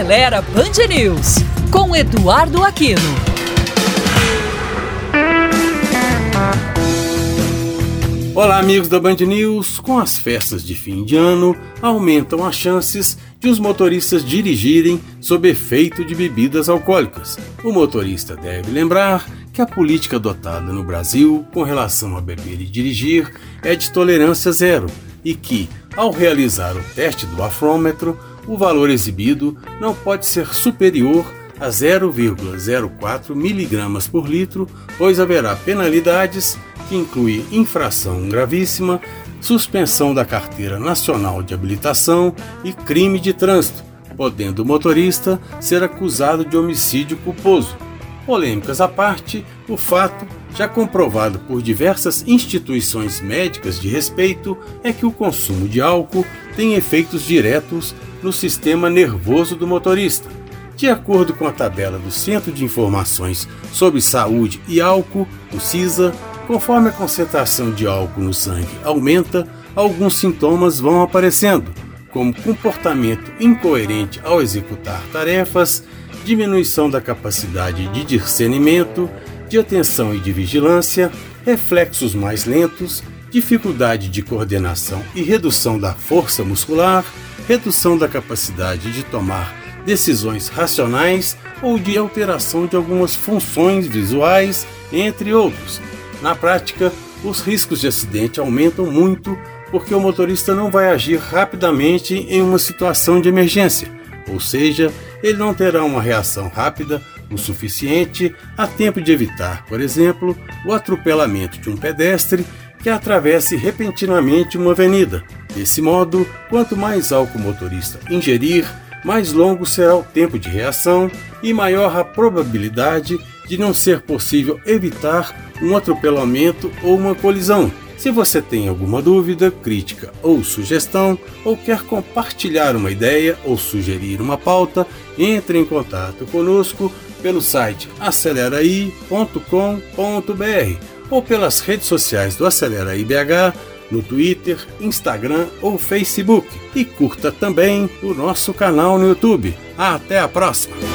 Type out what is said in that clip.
Acelera Band News, com Eduardo Aquino. Olá, amigos da Band News. Com as festas de fim de ano, aumentam as chances de os motoristas dirigirem sob efeito de bebidas alcoólicas. O motorista deve lembrar que a política adotada no Brasil com relação a beber e dirigir é de tolerância zero e que, ao realizar o teste do afrômetro, o valor exibido não pode ser superior a 0,04 mg por litro, pois haverá penalidades que incluem infração gravíssima, suspensão da carteira nacional de habilitação e crime de trânsito, podendo o motorista ser acusado de homicídio culposo. Polêmicas à parte, o fato, já comprovado por diversas instituições médicas de respeito, é que o consumo de álcool tem efeitos diretos no sistema nervoso do motorista. De acordo com a tabela do Centro de Informações sobre Saúde e Álcool, o CISA, conforme a concentração de álcool no sangue aumenta, alguns sintomas vão aparecendo, como comportamento incoerente ao executar tarefas, diminuição da capacidade de discernimento, de atenção e de vigilância, reflexos mais lentos, dificuldade de coordenação e redução da força muscular, redução da capacidade de tomar decisões racionais ou de alteração de algumas funções visuais, entre outros. Na prática, os riscos de acidente aumentam muito porque o motorista não vai agir rapidamente em uma situação de emergência, ou seja, ele não terá uma reação rápida o suficiente a tempo de evitar, por exemplo, o atropelamento de um pedestre que atravesse repentinamente uma avenida. Desse modo, quanto mais álcool o motorista ingerir, mais longo será o tempo de reação e maior a probabilidade de não ser possível evitar um atropelamento ou uma colisão. Se você tem alguma dúvida, crítica ou sugestão, ou quer compartilhar uma ideia ou sugerir uma pauta, entre em contato conosco pelo site aceleraí.com.br ou pelas redes sociais do Acelera IBH no Twitter, Instagram ou Facebook. E curta também o nosso canal no YouTube. Até a próxima!